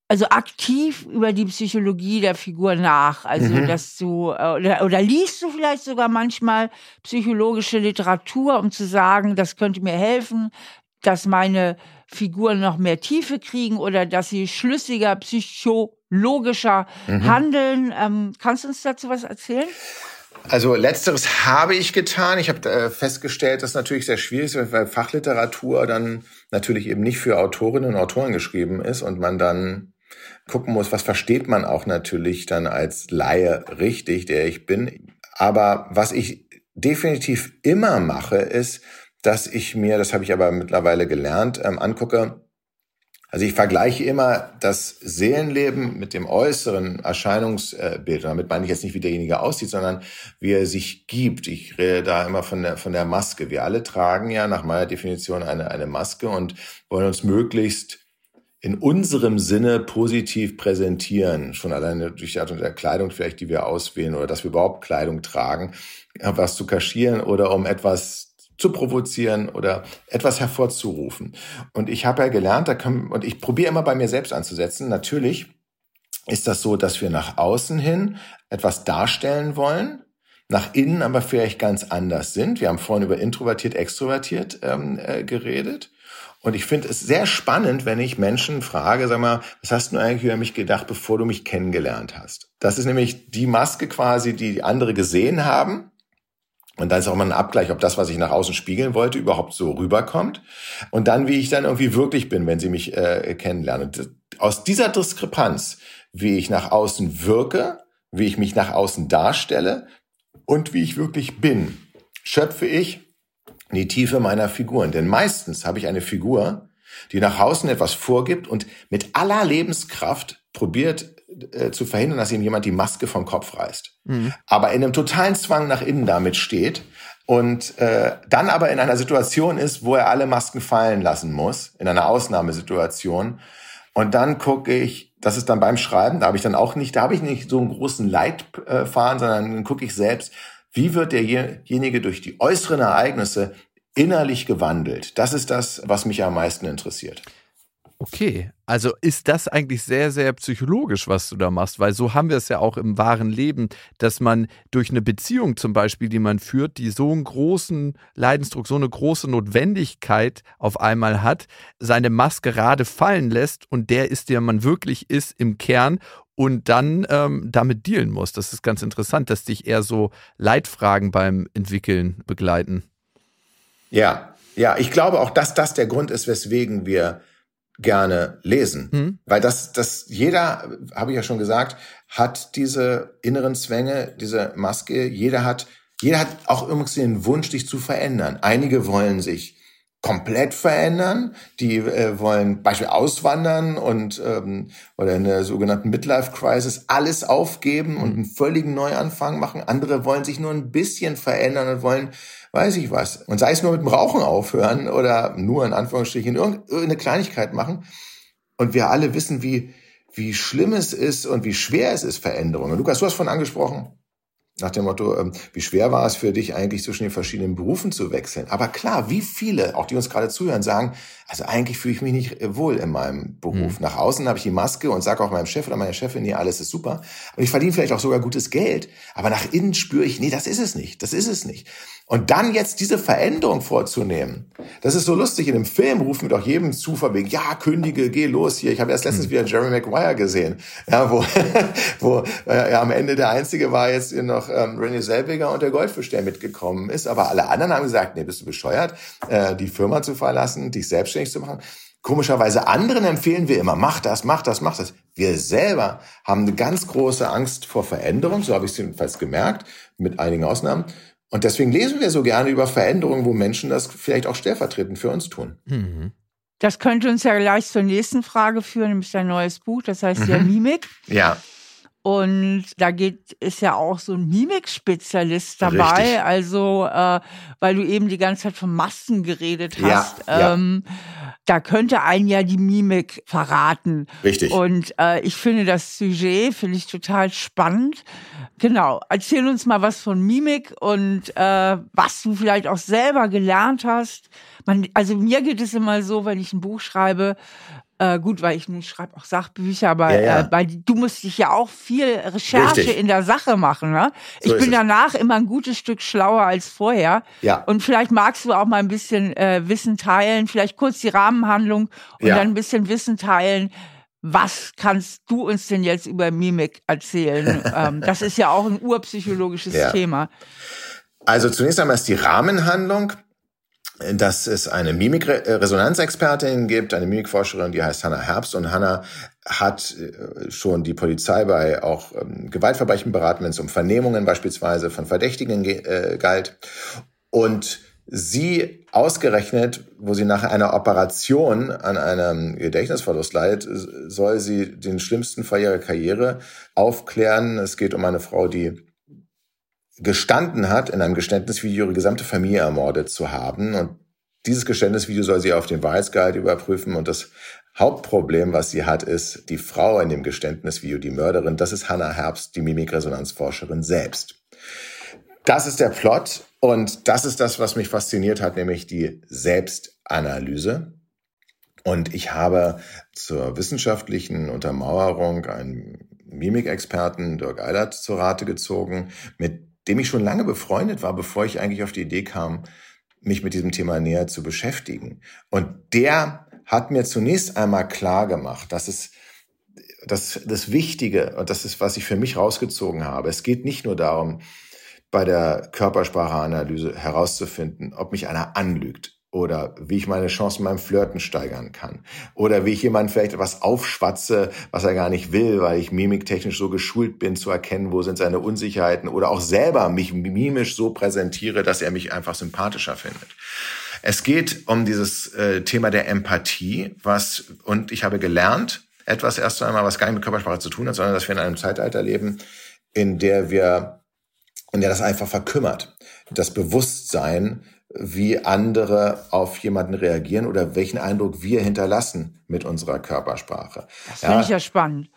also aktiv über die Psychologie der Figur nach. Also, mhm. dass du, äh, oder, oder liest du vielleicht sogar manchmal psychologische Literatur, um zu sagen, das könnte mir helfen, dass meine Figuren noch mehr Tiefe kriegen oder dass sie schlüssiger, psychologischer mhm. handeln. Ähm, kannst du uns dazu was erzählen? Also letzteres habe ich getan. Ich habe äh, festgestellt, dass natürlich sehr schwierig ist, weil Fachliteratur dann natürlich eben nicht für Autorinnen und Autoren geschrieben ist und man dann gucken muss, was versteht man auch natürlich dann als Laie richtig, der ich bin. Aber was ich definitiv immer mache, ist, dass ich mir, das habe ich aber mittlerweile gelernt, ähm, angucke, also ich vergleiche immer das Seelenleben mit dem äußeren Erscheinungsbild. Und damit meine ich jetzt nicht, wie derjenige aussieht, sondern wie er sich gibt. Ich rede da immer von der, von der Maske. Wir alle tragen ja nach meiner Definition eine, eine Maske und wollen uns möglichst in unserem Sinne positiv präsentieren, schon alleine durch die Art und der Kleidung vielleicht, die wir auswählen oder dass wir überhaupt Kleidung tragen, was zu kaschieren oder um etwas zu provozieren oder etwas hervorzurufen. Und ich habe ja gelernt, da können, und ich probiere immer bei mir selbst anzusetzen, natürlich ist das so, dass wir nach außen hin etwas darstellen wollen, nach innen aber vielleicht ganz anders sind. Wir haben vorhin über introvertiert, extrovertiert ähm, äh, geredet. Und ich finde es sehr spannend, wenn ich Menschen frage, sag mal, was hast du eigentlich über mich gedacht, bevor du mich kennengelernt hast? Das ist nämlich die Maske quasi, die andere gesehen haben. Und dann ist auch mal ein Abgleich, ob das, was ich nach außen spiegeln wollte, überhaupt so rüberkommt. Und dann, wie ich dann irgendwie wirklich bin, wenn sie mich äh, kennenlernen. Aus dieser Diskrepanz, wie ich nach außen wirke, wie ich mich nach außen darstelle und wie ich wirklich bin, schöpfe ich die Tiefe meiner Figuren. Denn meistens habe ich eine Figur, die nach außen etwas vorgibt und mit aller Lebenskraft probiert äh, zu verhindern, dass ihm jemand die Maske vom Kopf reißt. Mhm. Aber in einem totalen Zwang nach innen damit steht und äh, dann aber in einer Situation ist, wo er alle Masken fallen lassen muss, in einer Ausnahmesituation. Und dann gucke ich, das ist dann beim Schreiben, da habe ich dann auch nicht, da habe ich nicht so einen großen Leitfaden, sondern dann gucke ich selbst, wie wird derjenige durch die äußeren Ereignisse innerlich gewandelt? Das ist das, was mich am meisten interessiert. Okay, also ist das eigentlich sehr, sehr psychologisch, was du da machst, weil so haben wir es ja auch im wahren Leben, dass man durch eine Beziehung zum Beispiel, die man führt, die so einen großen Leidensdruck, so eine große Notwendigkeit auf einmal hat, seine Maskerade fallen lässt und der ist, der man wirklich ist im Kern und dann ähm, damit dealen muss. Das ist ganz interessant, dass dich eher so Leitfragen beim Entwickeln begleiten. Ja, ja, ich glaube auch, dass das der Grund ist, weswegen wir gerne lesen. Mhm. Weil das, das, jeder, habe ich ja schon gesagt, hat diese inneren Zwänge, diese Maske, jeder hat, jeder hat auch irgendwie den Wunsch, dich zu verändern. Einige wollen sich komplett verändern, die äh, wollen Beispiel auswandern und ähm, oder in der sogenannten Midlife Crisis alles aufgeben mhm. und einen völligen Neuanfang machen. Andere wollen sich nur ein bisschen verändern und wollen weiß ich was. Und sei es nur mit dem Rauchen aufhören oder nur in Anführungsstrichen irgendeine Kleinigkeit machen. Und wir alle wissen, wie, wie schlimm es ist und wie schwer es ist, Veränderungen. Lukas, du hast von angesprochen, nach dem Motto, ähm, wie schwer war es für dich eigentlich zwischen den verschiedenen Berufen zu wechseln? Aber klar, wie viele, auch die uns gerade zuhören, sagen, also eigentlich fühle ich mich nicht äh, wohl in meinem Beruf. Mhm. Nach außen habe ich die Maske und sage auch meinem Chef oder meiner Chefin, nee, alles ist super. Und ich verdiene vielleicht auch sogar gutes Geld. Aber nach innen spüre ich, nee, das ist es nicht. Das ist es nicht. Und dann jetzt diese Veränderung vorzunehmen, das ist so lustig. In einem Film rufen wir doch jedem zu, von wegen, ja, kündige, geh los hier. Ich habe erst letztens hm. wieder Jerry Maguire gesehen, ja, wo, wo äh, ja, am Ende der Einzige war jetzt noch ähm, René Selbiger und der Goldfisch, der mitgekommen ist. Aber alle anderen haben gesagt, nee, bist du bescheuert, äh, die Firma zu verlassen, dich selbstständig zu machen. Komischerweise anderen empfehlen wir immer, mach das, mach das, mach das. Wir selber haben eine ganz große Angst vor Veränderung, so habe ich es jedenfalls gemerkt, mit einigen Ausnahmen. Und deswegen lesen wir so gerne über Veränderungen, wo Menschen das vielleicht auch stellvertretend für uns tun. Mhm. Das könnte uns ja gleich zur nächsten Frage führen, nämlich dein neues Buch, das heißt mhm. ja Mimik. Ja. Und da geht, ist ja auch so ein Mimik-Spezialist dabei. Richtig. Also, äh, weil du eben die ganze Zeit von Masken geredet hast. Ja, ähm, ja. Da könnte einen ja die Mimik verraten. Richtig. Und äh, ich finde das Sujet, finde ich total spannend. Genau. Erzähl uns mal was von Mimik und äh, was du vielleicht auch selber gelernt hast. Man, also mir geht es immer so, wenn ich ein Buch schreibe, äh, gut, weil ich nicht schreibe auch Sachbücher, aber ja, ja. Äh, weil du musst dich ja auch viel Recherche Richtig. in der Sache machen. Ne? So ich bin danach immer ein gutes Stück schlauer als vorher. Ja. Und vielleicht magst du auch mal ein bisschen äh, Wissen teilen, vielleicht kurz die Rahmenhandlung und ja. dann ein bisschen Wissen teilen, was kannst du uns denn jetzt über Mimik erzählen? ähm, das ist ja auch ein urpsychologisches. Thema. Also zunächst einmal ist die Rahmenhandlung, dass es eine Mimikresonanzexpertin gibt, eine Mimikforscherin, die heißt Hannah Herbst. Und Hannah hat äh, schon die Polizei bei auch ähm, Gewaltverbrechen beraten, wenn es um Vernehmungen beispielsweise von Verdächtigen äh, galt. Und sie ausgerechnet, wo sie nach einer Operation an einem Gedächtnisverlust leidet, soll sie den schlimmsten Fall ihrer Karriere aufklären. Es geht um eine Frau, die gestanden hat, in einem Geständnisvideo ihre gesamte Familie ermordet zu haben. Und dieses Geständnisvideo soll sie auf den Wahrheitsgehalt überprüfen. Und das Hauptproblem, was sie hat, ist die Frau in dem Geständnisvideo, die Mörderin. Das ist Hannah Herbst, die Mimikresonanzforscherin selbst. Das ist der Plot und das ist das, was mich fasziniert hat, nämlich die Selbstanalyse. Und ich habe zur wissenschaftlichen Untermauerung einen Mimikexperten, Dirk Eilert, zur Rate gezogen, mit dem ich schon lange befreundet war, bevor ich eigentlich auf die Idee kam, mich mit diesem Thema näher zu beschäftigen. Und der hat mir zunächst einmal klar gemacht, dass es das, das Wichtige, und das ist, was ich für mich rausgezogen habe, es geht nicht nur darum, bei der Körperspracheanalyse herauszufinden, ob mich einer anlügt oder wie ich meine Chancen beim Flirten steigern kann oder wie ich jemand vielleicht etwas aufschwatze, was er gar nicht will, weil ich mimiktechnisch so geschult bin zu erkennen, wo sind seine Unsicherheiten oder auch selber mich mimisch so präsentiere, dass er mich einfach sympathischer findet. Es geht um dieses äh, Thema der Empathie, was, und ich habe gelernt, etwas erst einmal, was gar nicht mit Körpersprache zu tun hat, sondern dass wir in einem Zeitalter leben, in der wir, in der das einfach verkümmert. Das Bewusstsein, wie andere auf jemanden reagieren oder welchen Eindruck wir hinterlassen mit unserer Körpersprache. Das finde ja. ich ja spannend.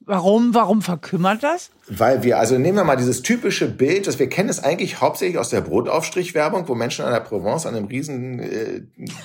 Warum, warum verkümmert das? Weil wir, also nehmen wir mal dieses typische Bild, das wir kennen es eigentlich hauptsächlich aus der Brotaufstrichwerbung, wo Menschen an der Provence an einem riesen, äh,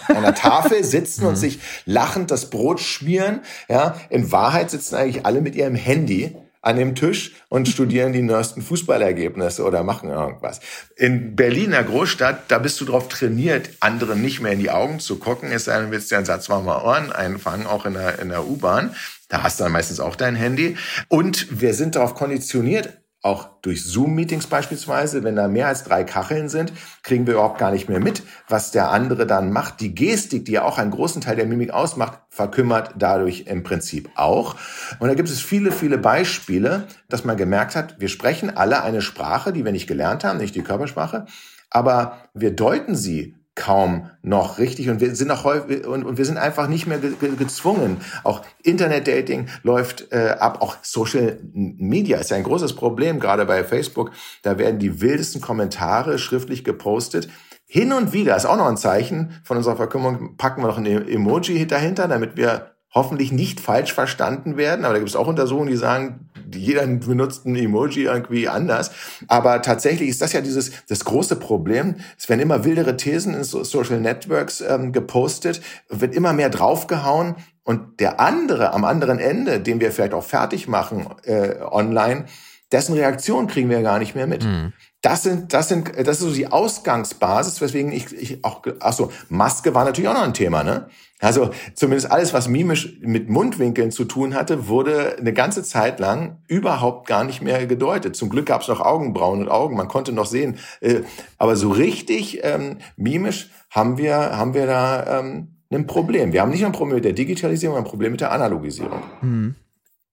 einer Tafel sitzen und mhm. sich lachend das Brot schmieren. Ja, in Wahrheit sitzen eigentlich alle mit ihrem Handy an dem Tisch und studieren die neuesten Fußballergebnisse oder machen irgendwas. In Berliner Großstadt, da bist du drauf trainiert, anderen nicht mehr in die Augen zu gucken, es sei denn, willst du einen Satz mal Ohren einfangen, auch in der, in der U-Bahn. Da hast du dann meistens auch dein Handy. Und wir sind darauf konditioniert, auch durch Zoom-Meetings beispielsweise, wenn da mehr als drei Kacheln sind, kriegen wir überhaupt gar nicht mehr mit, was der andere dann macht. Die Gestik, die ja auch einen großen Teil der Mimik ausmacht, verkümmert dadurch im Prinzip auch. Und da gibt es viele, viele Beispiele, dass man gemerkt hat, wir sprechen alle eine Sprache, die wir nicht gelernt haben, nicht die Körpersprache, aber wir deuten sie kaum noch richtig und wir sind auch häufig und, und wir sind einfach nicht mehr ge gezwungen. Auch Internet-Dating läuft äh, ab, auch Social Media ist ja ein großes Problem, gerade bei Facebook. Da werden die wildesten Kommentare schriftlich gepostet. Hin und wieder ist auch noch ein Zeichen von unserer Verkümmung, packen wir noch ein Emoji dahinter, damit wir hoffentlich nicht falsch verstanden werden. Aber da gibt es auch Untersuchungen, die sagen, jeder benutzt ein Emoji irgendwie anders. Aber tatsächlich ist das ja dieses das große Problem. Es werden immer wildere Thesen in Social Networks ähm, gepostet, wird immer mehr draufgehauen. Und der andere am anderen Ende, den wir vielleicht auch fertig machen äh, online, dessen Reaktion kriegen wir gar nicht mehr mit. Mhm. Das sind, das sind, das ist so die Ausgangsbasis, weswegen ich, ich auch, ach so, Maske war natürlich auch noch ein Thema, ne? Also zumindest alles, was mimisch mit Mundwinkeln zu tun hatte, wurde eine ganze Zeit lang überhaupt gar nicht mehr gedeutet. Zum Glück gab es noch Augenbrauen und Augen, man konnte noch sehen. Äh, aber so richtig ähm, mimisch haben wir, haben wir da ähm, ein Problem. Wir haben nicht nur ein Problem mit der Digitalisierung, ein Problem mit der Analogisierung. Mhm.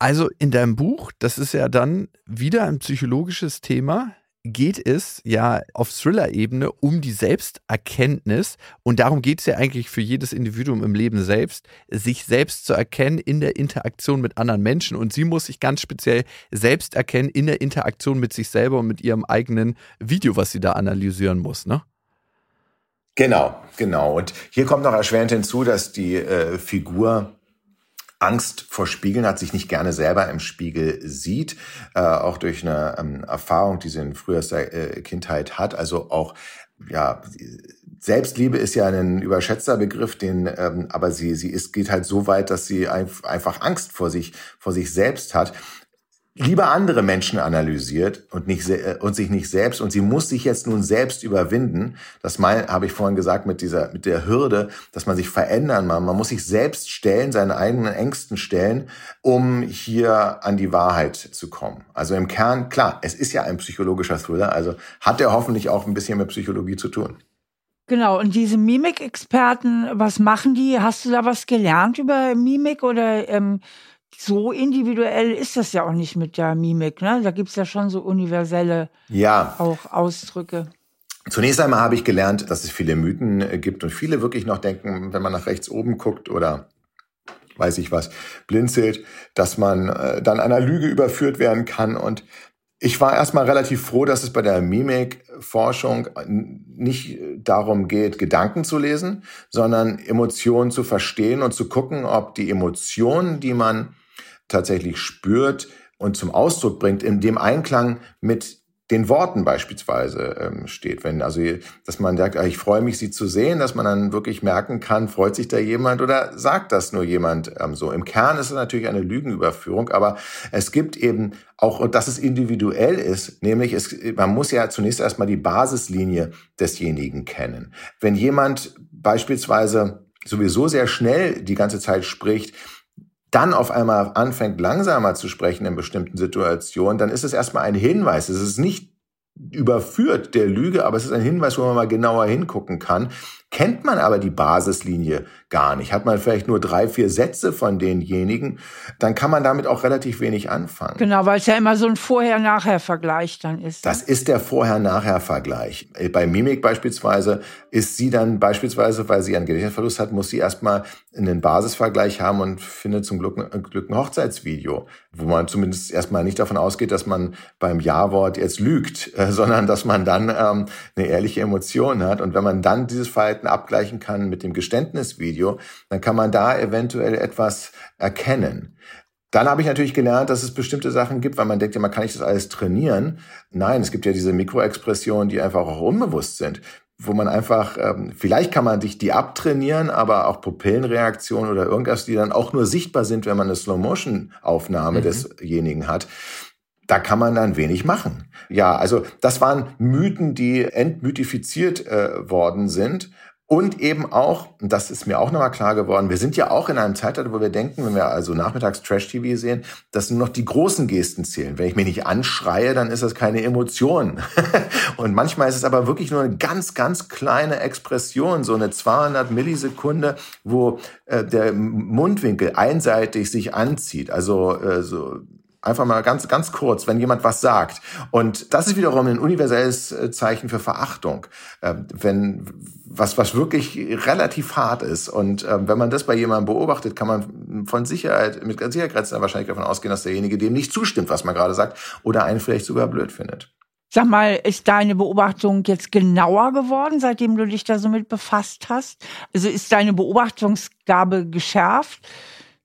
Also in deinem Buch, das ist ja dann wieder ein psychologisches Thema, geht es ja auf Thriller-Ebene um die Selbsterkenntnis und darum geht es ja eigentlich für jedes Individuum im Leben selbst, sich selbst zu erkennen in der Interaktion mit anderen Menschen und sie muss sich ganz speziell selbst erkennen in der Interaktion mit sich selber und mit ihrem eigenen Video, was sie da analysieren muss, ne? Genau, genau. Und hier kommt noch erschwerend hinzu, dass die äh, Figur Angst vor Spiegeln hat, sich nicht gerne selber im Spiegel sieht, äh, auch durch eine ähm, Erfahrung, die sie in frühester äh, Kindheit hat. Also auch ja, Selbstliebe ist ja ein überschätzter Begriff, den, ähm, aber sie, sie ist, geht halt so weit, dass sie einfach Angst vor sich, vor sich selbst hat lieber andere Menschen analysiert und nicht äh, und sich nicht selbst und sie muss sich jetzt nun selbst überwinden. Das mein, habe ich vorhin gesagt mit dieser mit der Hürde, dass man sich verändern muss. Man muss sich selbst stellen, seine eigenen Ängsten stellen, um hier an die Wahrheit zu kommen. Also im Kern klar, es ist ja ein psychologischer Thriller, also hat er hoffentlich auch ein bisschen mit Psychologie zu tun. Genau, und diese Mimik-Experten, was machen die? Hast du da was gelernt über Mimik oder ähm, so individuell ist das ja auch nicht mit der Mimik. Ne? Da gibt es ja schon so universelle ja. auch Ausdrücke. Zunächst einmal habe ich gelernt, dass es viele Mythen äh, gibt und viele wirklich noch denken, wenn man nach rechts oben guckt oder weiß ich was, blinzelt, dass man äh, dann einer Lüge überführt werden kann. Und ich war erstmal relativ froh, dass es bei der Mimikforschung nicht darum geht, Gedanken zu lesen, sondern Emotionen zu verstehen und zu gucken, ob die Emotionen, die man tatsächlich spürt und zum Ausdruck bringt, in dem Einklang mit den Worten beispielsweise ähm, steht. Wenn also, dass man sagt, ah, ich freue mich, Sie zu sehen, dass man dann wirklich merken kann, freut sich da jemand oder sagt das nur jemand ähm, so. Im Kern ist es natürlich eine Lügenüberführung, aber es gibt eben auch, dass es individuell ist, nämlich es, man muss ja zunächst erstmal die Basislinie desjenigen kennen. Wenn jemand beispielsweise sowieso sehr schnell die ganze Zeit spricht, dann auf einmal anfängt langsamer zu sprechen in bestimmten Situationen, dann ist es erstmal ein Hinweis. Es ist nicht überführt der Lüge, aber es ist ein Hinweis, wo man mal genauer hingucken kann. kennt man aber die Basislinie gar nicht, hat man vielleicht nur drei, vier Sätze von denjenigen, dann kann man damit auch relativ wenig anfangen. Genau, weil es ja immer so ein Vorher-Nachher-Vergleich dann ist. Ne? Das ist der Vorher-Nachher-Vergleich. Bei Mimik beispielsweise ist sie dann beispielsweise, weil sie einen Gedächtnisverlust hat, muss sie erstmal einen Basisvergleich haben und findet zum Glück, Glück ein Hochzeitsvideo, wo man zumindest erstmal nicht davon ausgeht, dass man beim Ja-Wort jetzt lügt, äh, sondern dass man dann ähm, eine ehrliche Emotion hat. Und wenn man dann dieses Verhalten abgleichen kann mit dem Geständnisvideo, dann kann man da eventuell etwas erkennen. Dann habe ich natürlich gelernt, dass es bestimmte Sachen gibt, weil man denkt ja, man kann nicht das alles trainieren. Nein, es gibt ja diese Mikroexpressionen, die einfach auch unbewusst sind wo man einfach, ähm, vielleicht kann man sich die abtrainieren, aber auch Pupillenreaktionen oder irgendwas, die dann auch nur sichtbar sind, wenn man eine Slow-Motion-Aufnahme mhm. desjenigen hat. Da kann man dann wenig machen. Ja, also das waren Mythen, die entmythifiziert äh, worden sind. Und eben auch, das ist mir auch nochmal klar geworden, wir sind ja auch in einem Zeitalter, wo wir denken, wenn wir also nachmittags Trash-TV sehen, dass nur noch die großen Gesten zählen. Wenn ich mich nicht anschreie, dann ist das keine Emotion. und manchmal ist es aber wirklich nur eine ganz, ganz kleine Expression, so eine 200 Millisekunde, wo äh, der Mundwinkel einseitig sich anzieht. Also äh, so Einfach mal ganz, ganz kurz, wenn jemand was sagt. Und das ist wiederum ein universelles äh, Zeichen für Verachtung. Ähm, wenn was, was wirklich relativ hart ist. Und ähm, wenn man das bei jemandem beobachtet, kann man von Sicherheit, mit Sicherheitsgrenzen wahrscheinlich davon ausgehen, dass derjenige dem nicht zustimmt, was man gerade sagt, oder einen vielleicht sogar blöd findet. Sag mal, ist deine Beobachtung jetzt genauer geworden, seitdem du dich da so mit befasst hast? Also ist deine Beobachtungsgabe geschärft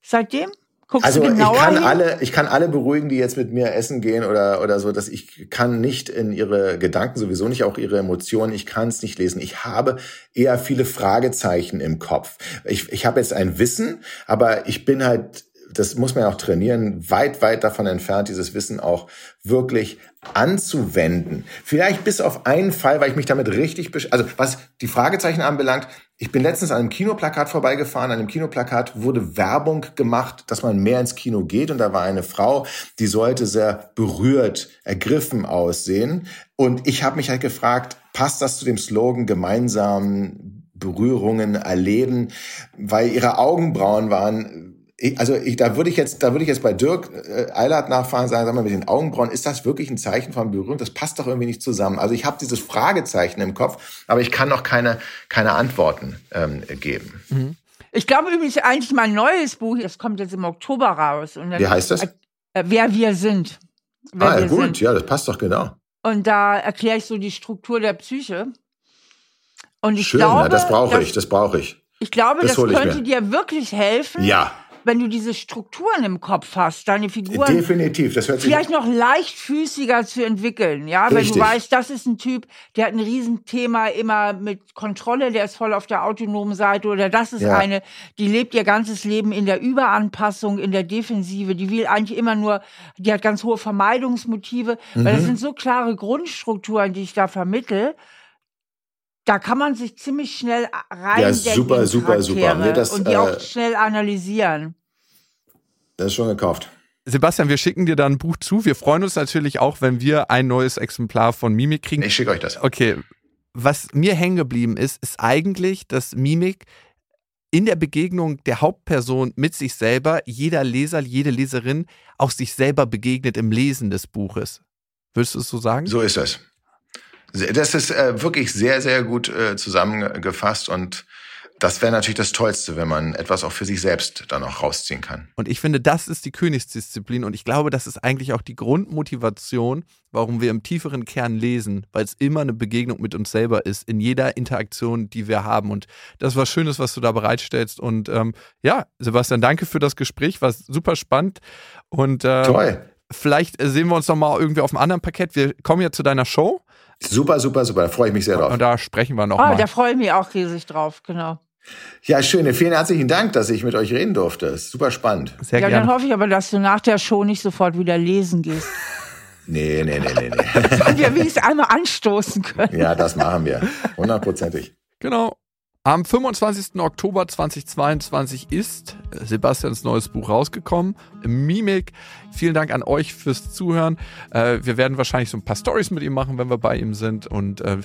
seitdem? Guckst also ich kann hin? alle, ich kann alle beruhigen, die jetzt mit mir essen gehen oder oder so, dass ich kann nicht in ihre Gedanken sowieso nicht auch ihre Emotionen. Ich kann es nicht lesen. Ich habe eher viele Fragezeichen im Kopf. Ich ich habe jetzt ein Wissen, aber ich bin halt das muss man ja auch trainieren, weit, weit davon entfernt, dieses Wissen auch wirklich anzuwenden. Vielleicht bis auf einen Fall, weil ich mich damit richtig, also was die Fragezeichen anbelangt, ich bin letztens an einem Kinoplakat vorbeigefahren. An dem Kinoplakat wurde Werbung gemacht, dass man mehr ins Kino geht. Und da war eine Frau, die sollte sehr berührt, ergriffen aussehen. Und ich habe mich halt gefragt, passt das zu dem Slogan gemeinsam Berührungen erleben? Weil ihre Augenbrauen waren ich, also ich, da würde ich jetzt, da würde ich jetzt bei Dirk äh, Eilert nachfragen, sagen, sag mal, mit den Augenbrauen, ist das wirklich ein Zeichen von Berührung? Das passt doch irgendwie nicht zusammen. Also ich habe dieses Fragezeichen im Kopf, aber ich kann noch keine, keine Antworten ähm, geben. Mhm. Ich glaube übrigens eigentlich mein neues Buch, das kommt jetzt im Oktober raus. Und Wie heißt das? Äh, wer wir sind. Wer ah, ja, gut, sind. ja, das passt doch genau. Und da erkläre ich so die Struktur der Psyche. Und ich Schön, glaube, ja, das brauche ich, das brauche ich. Ich glaube, das, das könnte dir wirklich helfen. Ja wenn du diese Strukturen im Kopf hast, deine Figuren definitiv, das hört sich vielleicht noch leichtfüßiger zu entwickeln, ja, Richtig. wenn du weißt, das ist ein Typ, der hat ein Riesenthema immer mit Kontrolle, der ist voll auf der autonomen Seite oder das ist ja. eine, die lebt ihr ganzes Leben in der Überanpassung, in der Defensive, die will eigentlich immer nur, die hat ganz hohe Vermeidungsmotive, mhm. weil das mhm. sind so klare Grundstrukturen, die ich da vermittel da kann man sich ziemlich schnell rein ja, super, super, super. Nee, das, und die äh, auch schnell analysieren. Das ist schon gekauft. Sebastian, wir schicken dir dann ein Buch zu. Wir freuen uns natürlich auch, wenn wir ein neues Exemplar von Mimik kriegen. Ich schicke euch das. Okay. Was mir hängen geblieben ist, ist eigentlich, dass Mimik in der Begegnung der Hauptperson mit sich selber, jeder Leser, jede Leserin auch sich selber begegnet im Lesen des Buches. Würdest du es so sagen? So ist es. Das ist äh, wirklich sehr, sehr gut äh, zusammengefasst und das wäre natürlich das Tollste, wenn man etwas auch für sich selbst dann auch rausziehen kann. Und ich finde, das ist die Königsdisziplin und ich glaube, das ist eigentlich auch die Grundmotivation, warum wir im tieferen Kern lesen, weil es immer eine Begegnung mit uns selber ist, in jeder Interaktion, die wir haben. Und das war Schönes, was du da bereitstellst. Und ähm, ja, Sebastian, danke für das Gespräch, war super spannend. Und ähm, Toll. vielleicht sehen wir uns nochmal irgendwie auf einem anderen Parkett. Wir kommen ja zu deiner Show. Super, super, super. Da freue ich mich sehr drauf. Und da sprechen wir noch ah, mal. Da freue ich mich auch riesig drauf, genau. Ja, schön. Vielen herzlichen Dank, dass ich mit euch reden durfte. Ist super spannend. Sehr ja, gerne. dann hoffe ich aber, dass du nach der Show nicht sofort wieder lesen gehst. Nee, nee, nee, nee, nee. Dass wir wenigstens einmal anstoßen können. Ja, das machen wir. Hundertprozentig. Genau. Am 25. Oktober 2022 ist Sebastians neues Buch rausgekommen, Mimik. Vielen Dank an euch fürs Zuhören. Äh, wir werden wahrscheinlich so ein paar Stories mit ihm machen, wenn wir bei ihm sind. Und äh,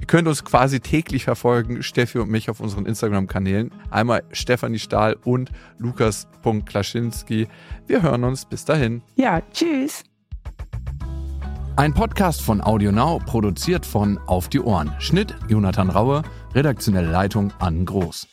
ihr könnt uns quasi täglich verfolgen, Steffi und mich auf unseren Instagram-Kanälen. Einmal Stefanie Stahl und Lukas.Klaschinski. Wir hören uns. Bis dahin. Ja, tschüss. Ein Podcast von AudioNow, produziert von Auf die Ohren. Schnitt Jonathan Raue, redaktionelle Leitung Ann Groß.